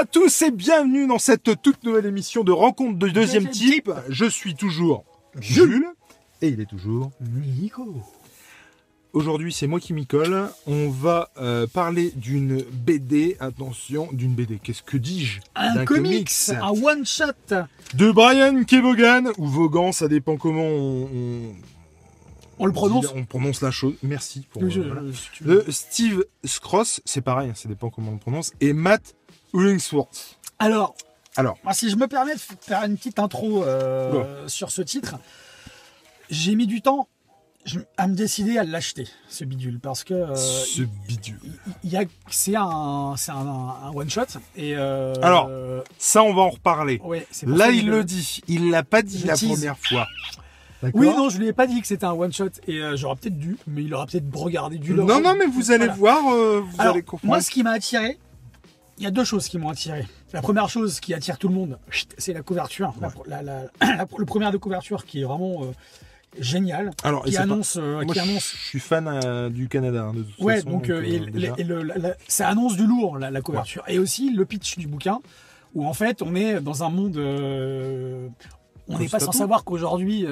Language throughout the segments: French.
à tous et bienvenue dans cette toute nouvelle émission de rencontre de deuxième, type. Je suis toujours Jules et il est toujours. Nico. Aujourd'hui, c'est moi qui m'y colle. On va euh, parler d'une BD. Attention, d'une BD. Qu'est-ce que dis-je? Un comics, un one shot. de Brian Kevogan ou Vaughan, ça dépend comment on, on, On le prononce. on prononce la chose. Merci pour. Je- euh, voilà. si tu veux. De Steve Scross, c'est pareil, hein, ça dépend comment on le prononce, et Matt Hollingsworth. Alors, Alors, moi, si je me permets de faire une petite intro euh, sur ce titre, j'ai mis du temps je- à me décider à l'acheter, ce bidule, parce que euh, ce bidule. il y a, c'est un, c'est un, un one shot. Et euh, Alors, Ça, on va en reparler. ouais, Là, il le dit. Il l'a pas dit la tease. première fois. Oui, non, je lui ai pas dit que c'était un one shot, et euh, j'aurais peut-être dû, mais il aura peut-être regardé du Non, non, mais vous allez Voilà. voir, vous Alors, allez comprendre. moi, ce qui m'a attiré, il y a deux choses qui m'ont attiré. La première chose qui attire tout le monde, c'est la couverture. La- la- la- la- le premier de couverture qui est vraiment euh, génial, Alors, qui pas- annonce, euh, moi, qui je annonce. je suis fan euh, du Canada, hein, de toute Ouais, façon. donc, et, déjà. et le- la- la- ça annonce du lourd la, couverture. Et aussi le pitch du bouquin, où en fait on est dans un monde, on n'est pas sans savoir qu'aujourd'hui,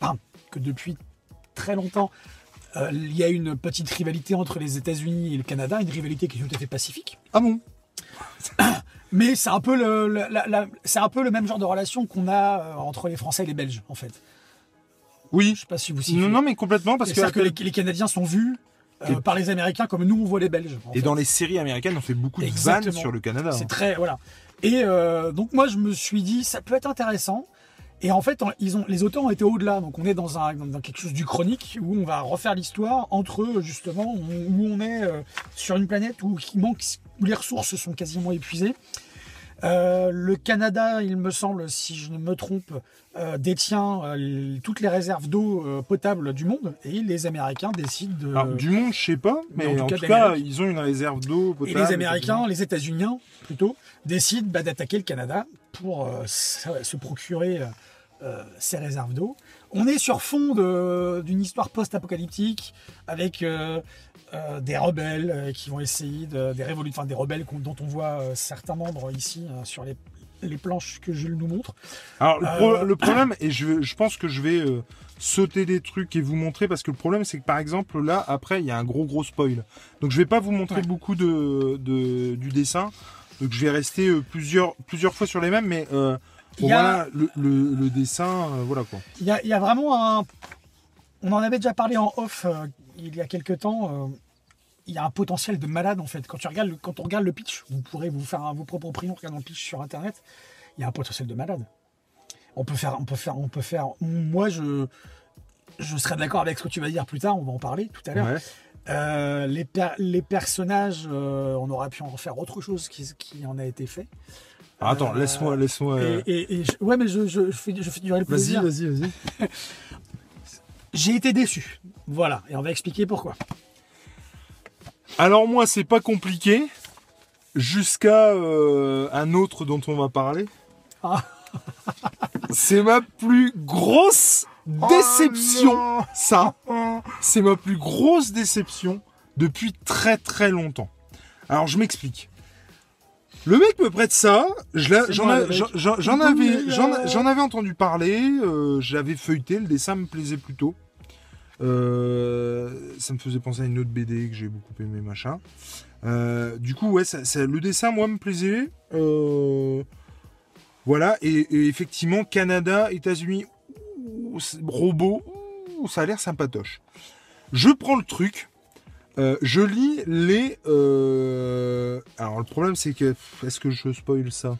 enfin, que depuis très longtemps. Euh, il y a une petite rivalité entre les États-Unis et le Canada, une rivalité qui est tout à fait pacifique. Ah bon? Mais c'est un peu le, le- la- la- c'est un peu le même genre de relation qu'on a euh, entre les Français et les Belges, en fait. Oui. Je sais pas si vous. Non, non, mais complètement, parce que. C'est-à-dire que les, les Canadiens sont vus euh, par les Américains comme nous on voit les Belges. Et fait. dans les séries américaines, on fait beaucoup de vannes sur le Canada. C'est hein. très voilà. Et euh, donc moi je me suis dit ça peut être intéressant. Et en fait, ils ont, les auteurs ont été au-delà. Donc on est dans, un, dans quelque chose du chronique où on va refaire l'histoire entre justement, où où on est euh, sur une planète où, qui manque, où les ressources sont quasiment épuisées. Euh, le Canada, il me semble, si je ne me trompe, euh, détient euh, toutes les réserves d'eau potable du monde. Et les Américains décident de... Alors, du monde, je sais pas, mais, mais en en tout tout cas, ils ont une réserve d'eau Et potable. les Américains, les États-Unis plutôt, décident bah, d'attaquer le Canada pour se procurer euh, ces réserves d'eau. On est sur fond d'une histoire post-apocalyptique avec euh, euh, des rebelles euh, qui vont essayer de, des révolu- enfin, des rebelles dont on voit certains membres ici euh, sur les, les planches que je nous montre. Alors, le, pro- le problème, et je, je pense que je vais sauter des trucs et vous montrer, parce que le problème, c'est que par exemple, là, après, il y a un gros, gros spoil. Donc, je vais pas vous montrer Ouais. beaucoup de, de- du dessin. Donc, je vais rester plusieurs, plusieurs fois sur les mêmes, mais bon, Il y a- voilà, le, le- le dessin, euh, voilà quoi. Il y a, il y a vraiment un. On en avait déjà parlé en off euh, il y a quelques temps. euh, il y a un potentiel de malade en fait. Quand, tu regardes le, quand on regarde le pitch, vous pourrez vous faire un, vos propres opinions en regardant le pitch sur internet. Il y a un potentiel de malade. On peut faire, on peut faire, on peut faire. Moi, je, je serais d'accord avec ce que tu vas dire plus tard. On va en parler tout à l'heure. Ouais. Euh, les, per- les personnages, euh, on aurait pu en faire autre chose qui, qui en a été fait. Alors, attends, Euh, laisse-moi, laisse-moi. euh, Et, et- et je- ouais, mais je, je, je fais, je fais durer le Vas-y, plaisir. vas-y, vas-y. J'ai été déçu. Voilà, et on va expliquer pourquoi. Alors moi, c'est pas compliqué. Jusqu'à euh, un autre dont on va parler. Ah. c'est ma plus grosse déception. ça, c'est ma plus grosse déception depuis très très longtemps. Alors je m'explique. Le mec me prête ça, j'en avais, j'en entendu parler, euh, j'avais feuilleté, le dessin me plaisait plutôt. Euh, ça me faisait penser à une autre BD que j'ai beaucoup aimé, machin. Euh, du coup, ouais, ça, ça- le dessin, moi, me plaisait. Voilà, et, et effectivement, Canada, États-Unis, robot, ça a l'air sympatoche. Je prends le truc, euh, je lis les. euh, Alors, le problème, c'est que. Est-ce que je spoil ça?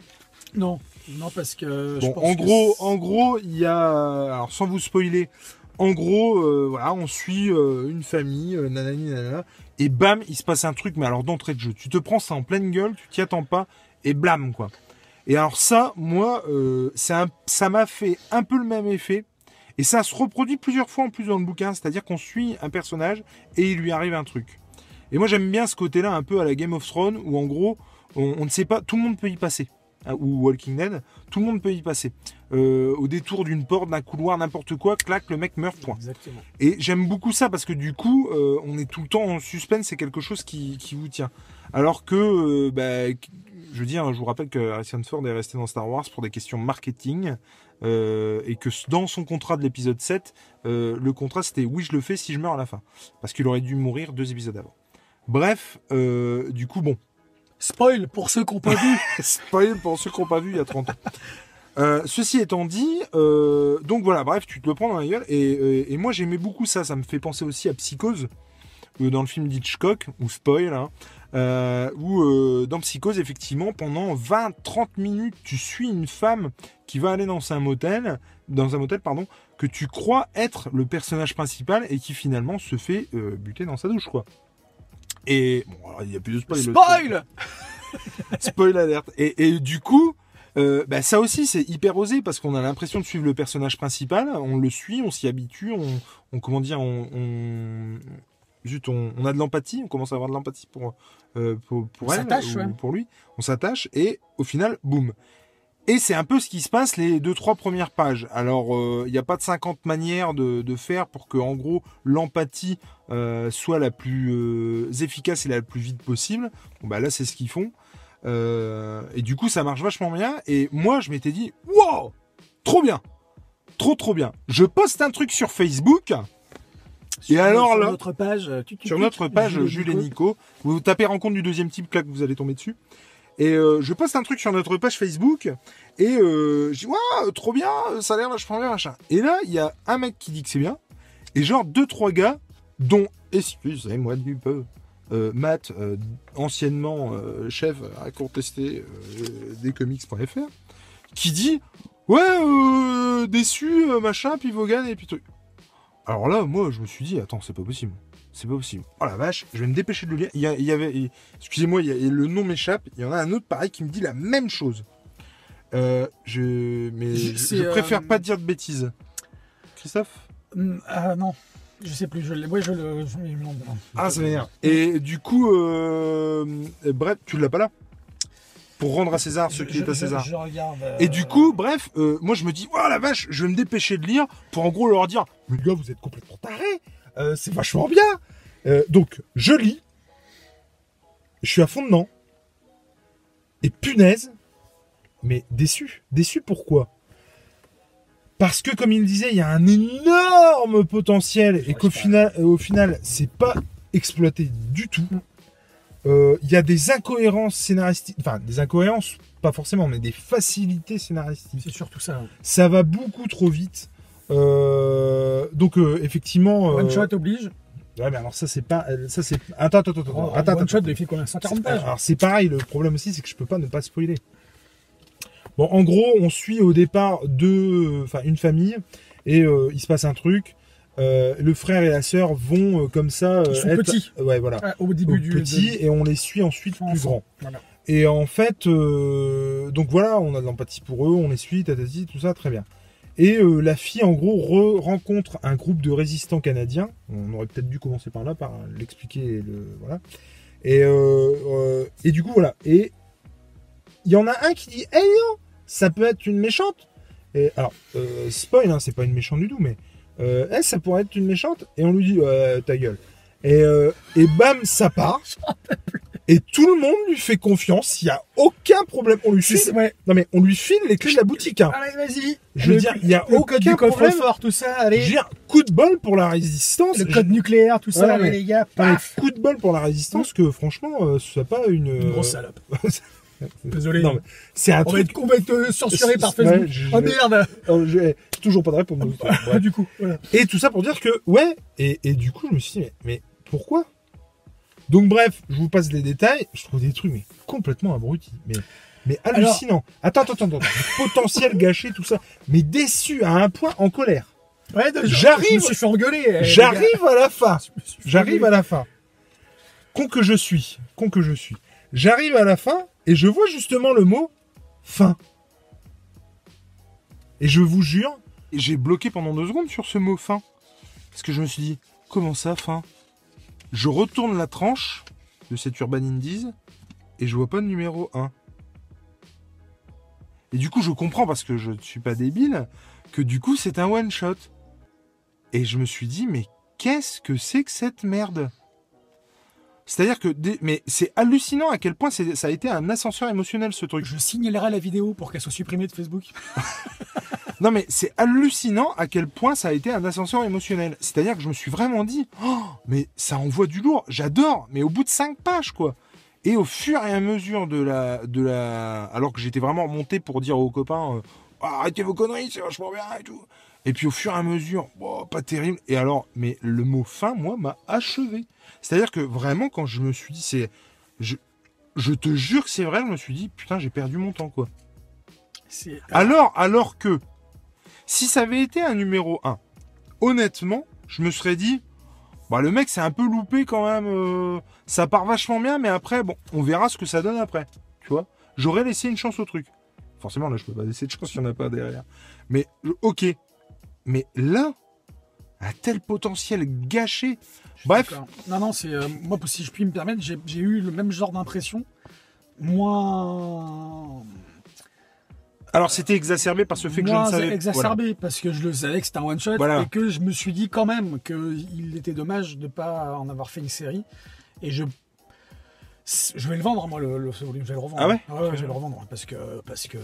Non, non, parce que. je Bon, pense en que gros, en gros, il y a, alors sans vous spoiler, en gros, euh, voilà, on suit euh, une famille, euh, nanani nanana, et bam, il se passe un truc, mais alors d'entrée de jeu, tu te prends ça en pleine gueule, tu t'y attends pas, et blam quoi. Et alors ça, moi, euh, c'est un- ça m'a fait un peu le même effet, et ça se reproduit plusieurs fois en plus dans le bouquin, c'est-à-dire qu'on suit un personnage et il lui arrive un truc. Et moi j'aime bien ce côté-là un peu à la Game of Thrones, où en gros, on, on ne sait pas, tout le monde peut y passer. hein, Ou Walking Dead, tout le monde peut y passer. Euh, au détour d'une porte, d'un couloir, n'importe quoi, clac, le mec meurt, point. Exactement. Et j'aime beaucoup ça parce que du coup, euh, on est tout le temps en suspense, c'est quelque chose qui, qui vous tient. Alors que, euh, bah, je veux dire, je vous rappelle que Harrison Ford est resté dans Star Wars pour des questions marketing euh, et que dans son contrat de l'épisode 7, euh, le contrat c'était oui, je le fais si je meurs à la fin. Parce qu'il aurait dû mourir deux épisodes avant. Bref, euh, du coup, bon. Spoil pour ceux qui n'ont pas vu. Spoil pour ceux qui n'ont pas vu il y a 30 ans. Ceci étant dit, donc voilà, bref, tu te le prends dans la gueule. Et, et- et moi, j'aimais beaucoup ça. Ça me fait penser aussi à Psychose, dans le film d'Hitchcock, ou spoil, hein, euh, où euh, dans Psychose, effectivement, pendant 20-30 minutes, tu suis une femme qui va aller dans un motel, dans un motel, pardon, que tu crois être le personnage principal et qui finalement se fait euh, buter dans sa douche, quoi. Et bon, alors, il y a plus de spoil. Spoil Spoil alerte. Et, et du coup, euh, bah, ça aussi, c'est hyper osé parce qu'on a l'impression de suivre le personnage principal. On le suit, on s'y habitue, on, on- comment dire, on, on, zut, on, on a de l'empathie, on commence à avoir de l'empathie pour, euh, pour, pour On elle s'attache, ou ouais. pour lui. On s'attache et au final, boum. Et c'est un peu ce qui se passe les deux trois premières pages. Alors, euh, il n'y a pas de 50 manières de, de faire pour que, en gros, l'empathie euh, soit la plus euh, efficace et la plus vite possible. Bon, bah là, c'est ce qu'ils font. Euh, et du coup, ça marche vachement bien. Et moi, je m'étais dit, wow, trop bien, trop trop bien. Je poste un truc sur Facebook. Et alors sur là, notre page, euh, tu- tu- sur notre page Jules et Jules et Nico. Vous tapez rencontre du deuxième type, là que vous allez tomber dessus. Et euh, je poste un truc sur notre page Facebook et euh, je dis waouh trop bien, ça a l'air vachement bien machin. Et là il y a un mec qui dit que c'est bien et genre deux trois gars dont excusez-moi du peu euh, Matt euh, anciennement euh, chef à contester euh, des comics.fr qui dit ouais euh, déçu euh, machin puis Vaughan et puis truc. Alors là moi je me suis dit attends c'est pas possible. C'est pas possible. Oh la vache, je vais me dépêcher de le lire. Il y, a- il y avait, excusez-moi, le nom m'échappe. Il y en a un autre pareil qui me dit la même chose. Euh, je, mais je, C'est, je préfère euh, pas dire de bêtises. Christophe? Hum, Ah non, je sais plus. Je l'ai. Ouais, je le. je-. Ah, ça m'énerve. Et du coup, euh, bref, tu l'as pas là? Pour rendre à César ce Je- qui est à César. Je, je regarde. euh, Et du coup, bref, euh, moi je me dis, oh la vache, je vais me dépêcher de lire pour en gros leur dire, mais gars, vous êtes complètement tarés, euh, c'est vachement bien. Donc, je lis, je suis à fond dedans, et punaise, mais déçu. Déçu pourquoi? Parce que, comme il disait, il y a un énorme potentiel et qu'au final, au final, c'est pas exploité du tout. Euh, Il y a des incohérences scénaristiques, enfin des incohérences, pas forcément, mais des facilités scénaristiques. c'est surtout ça. Ça va beaucoup trop vite. Euh, donc euh, effectivement. One shot oblige. Ouais, mais alors ça c'est pas, ça c'est. Attends, attends, attends, attends, Oh, attends, one attends. shot, fait combien 140 pages. Alors c'est pareil, le problème aussi c'est que je peux pas ne pas spoiler. Bon, en gros, on suit au départ deux, enfin une famille et euh, il se passe un truc. Euh, le frère et la sœur vont euh, comme ça. euh, Ils sont être- petits. Ouais, voilà. Ah, au début du. petit de- et on les suit ensuite plus grands. Voilà. Et en fait, euh, donc voilà, on a de l'empathie pour eux, on les suit, tatati, tout ça, très bien. Et euh, la fille, en gros, re- rencontre un groupe de résistants canadiens. On aurait peut-être dû commencer par là, par l'expliquer, le voilà. Et euh, euh, et du coup voilà. Et il y en a un qui dit, eh non, ça peut être une méchante. Et alors, euh, spoil, hein, c'est pas une méchante du tout, mais euh, eh, ça pourrait être une méchante. Et on lui dit, Ouais, ta gueule. Et, euh, et bam, ça part. Et tout le monde lui fait confiance. Il y a aucun problème. On lui file. ouais. Non mais on lui file les clés de la boutique. Hein. Allez, vas-y. Je veux dire, il y a le aucun code du problème. coffre-fort, tout ça. Je veux Allez. dire, coup de bol pour la résistance. Le code nucléaire, tout ça. Ouais, allez, mais- les gars. Paf. coup de bol pour la résistance que franchement, euh, ce soit pas une. Une grosse euh, salope. Désolé. Non, mais c'est un On va truc. être, on va être, euh, censuré par Ouais, Facebook. je- Oh merde. Toujours pas de réponse. euh, bref. Du coup, voilà. Et tout ça pour dire que, ouais, et, et du coup, je me suis dit, mais, mais pourquoi? Donc, bref, je vous passe les détails. Je trouve des trucs, mais complètement abrutis. Mais, mais hallucinant. Attends, attends, attends, attends. Potentiel gâché, tout ça. Mais déçu à un point, en colère. Ouais, J'arrive. Je me suis fait engueuler. eh. J'arrive à la fin. J'arrive à la fin. Con que je suis. Con que je suis. J'arrive à la fin et je vois justement le mot fin. Et je vous jure, j'ai bloqué pendant deux secondes sur ce mot fin. Parce que je me suis dit, comment ça, fin? Je retourne la tranche de cette Urban Indies et je vois pas de numéro 1. Et du coup, je comprends parce que je ne suis pas débile que du coup, c'est un one shot. Et je me suis dit, mais qu'est-ce que c'est que cette merde? C'est-à-dire que, des- mais c'est hallucinant à quel point ça a été un ascenseur émotionnel ce truc. Je signalerai la vidéo pour qu'elle soit supprimée de Facebook. Non mais c'est hallucinant à quel point ça a été un ascenseur émotionnel. C'est-à-dire que je me suis vraiment dit, oh, mais ça envoie du lourd, j'adore, mais au bout de cinq pages quoi. Et au fur et à mesure de la, de la, alors que j'étais vraiment monté pour dire aux copains, euh, arrêtez vos conneries, c'est vachement bien et tout. Et puis au fur et à mesure, oh, pas terrible. Et alors, mais le mot fin, moi, m'a achevé. C'est-à-dire que vraiment, quand je me suis dit, c'est, je, je te jure que c'est vrai, je me suis dit, putain, j'ai perdu mon temps quoi. C'est Alors, alors que, si ça avait été un numéro 1, honnêtement, je me serais dit, bah le mec c'est un peu loupé quand même, euh, ça part vachement bien, mais après, bon, on verra ce que ça donne après, tu vois. J'aurais laissé une chance au truc. Forcément, là, je peux pas laisser de chance, il n'y en a pas derrière. Mais, euh, ok. Mais là, un tel potentiel gâché. Bref. Non, non, c'est euh, moi, si je puis me permettre, j'ai eu le même genre d'impression, moins, alors c'était exacerbé par ce fait que je ne savais exacerbé parce que je le savais que c'était un one shot Voilà. et que je me suis dit quand même qu'il était dommage de pas en avoir fait une série. Et je je vais le vendre moi le, le ce volume, je vais le revendre. Ah ouais je vais le revendre parce que parce que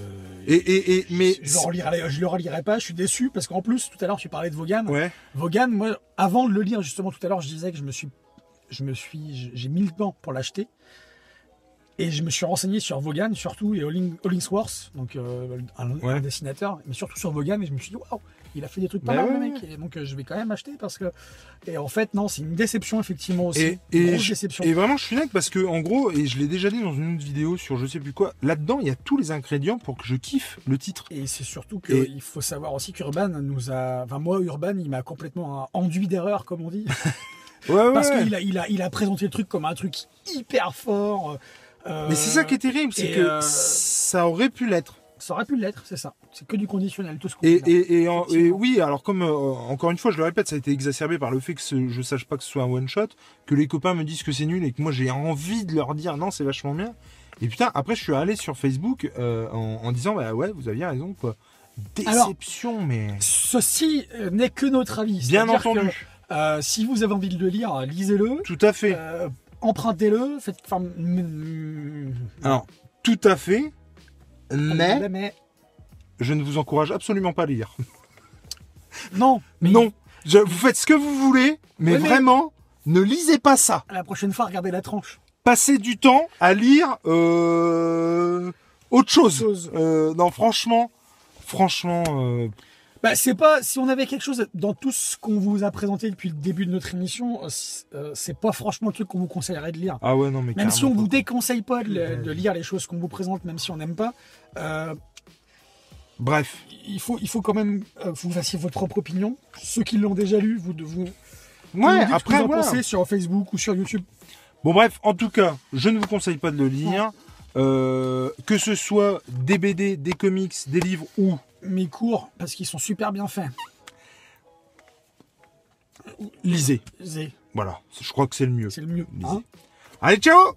Et, et, et, mais. je le relirai, je le relirai pas. Je suis déçu parce qu'en plus tout à l'heure tu parlais de Vaughan. Ouais. Vaughan, moi, avant de le lire, justement, tout à l'heure, je disais que je me suis, je me suis, j'ai mis le temps pour l'acheter. Et je me suis renseigné sur Vaughan, surtout, et Holling- Hollingsworth, donc euh, un, dessinateur, mais surtout sur Vaughan, et je me suis dit, waouh, il a fait des trucs pas Bah mal, le mec. Et donc, euh, je vais quand même acheter parce que. Et en fait, non, c'est une déception, effectivement, aussi. Et, Une grosse déception. et vraiment, je suis net parce que, en gros, et je l'ai déjà dit dans une autre vidéo sur je sais plus quoi, là-dedans, il y a tous les ingrédients pour que je kiffe le titre. Et c'est surtout qu'il faut savoir aussi qu'Urban nous a. Enfin, moi, Urban, il m'a complètement euh, enduit d'erreur, comme on dit. Ouais, ouais. Parce qu'il a, il a, il a présenté le truc comme un truc hyper fort. Euh, Mais c'est ça qui est terrible, c'est que euh, ça aurait pu l'être. Ça aurait pu l'être, c'est ça. C'est que du conditionnel, tout ce qu'on Et, et, et, en- et Effectivement. oui, alors comme, euh, encore une fois, je le répète, ça a été exacerbé par le fait que ce- je sache pas que ce soit un one-shot, que les copains me disent que c'est nul et que moi j'ai envie de leur dire non, c'est vachement bien. Et putain, après je suis allé sur Facebook euh, en, en disant bah ouais, vous aviez raison quoi. Alors, Déception, mais Ceci n'est que notre avis. bien entendu. que, euh, si vous avez envie de le lire, lisez-le, Tout à fait. Empruntez-le, faites. Enfin, Alors, tout à fait. Mais mais je ne vous encourage absolument pas à lire. non, mais Non. Je- vous faites ce que vous voulez, mais Ouais, mais- vraiment, ne lisez pas ça. La prochaine fois, regardez la tranche. Passez du temps à lire euh, autre chose. Chose. Euh, non, franchement, franchement, euh, Bah, c'est pas si on avait quelque chose dans tout ce qu'on vous a présenté depuis le début de notre émission, euh, c'est euh, c'est pas franchement le truc qu'on vous conseillerait de lire. ah ouais, non, mais Même si on vous déconseille pas de, lire les choses qu'on vous présente, même si on n'aime pas, euh, Bref, il faut, il faut quand même euh, que vous fassiez votre propre opinion. Ceux qui l'ont déjà lu, vous, vous, vous ouais. nous dites ce que Après, vous en voilà. pensez sur Facebook ou sur YouTube. Bon, bref, en tout cas, je ne vous conseille pas de le lire. Euh, que ce soit des BD, des comics, des livres ou Mes cours, parce qu'ils sont super bien faits. lisez. Voilà, je crois que c'est le mieux. c'est le mieux. Lisez. hein. Allez, ciao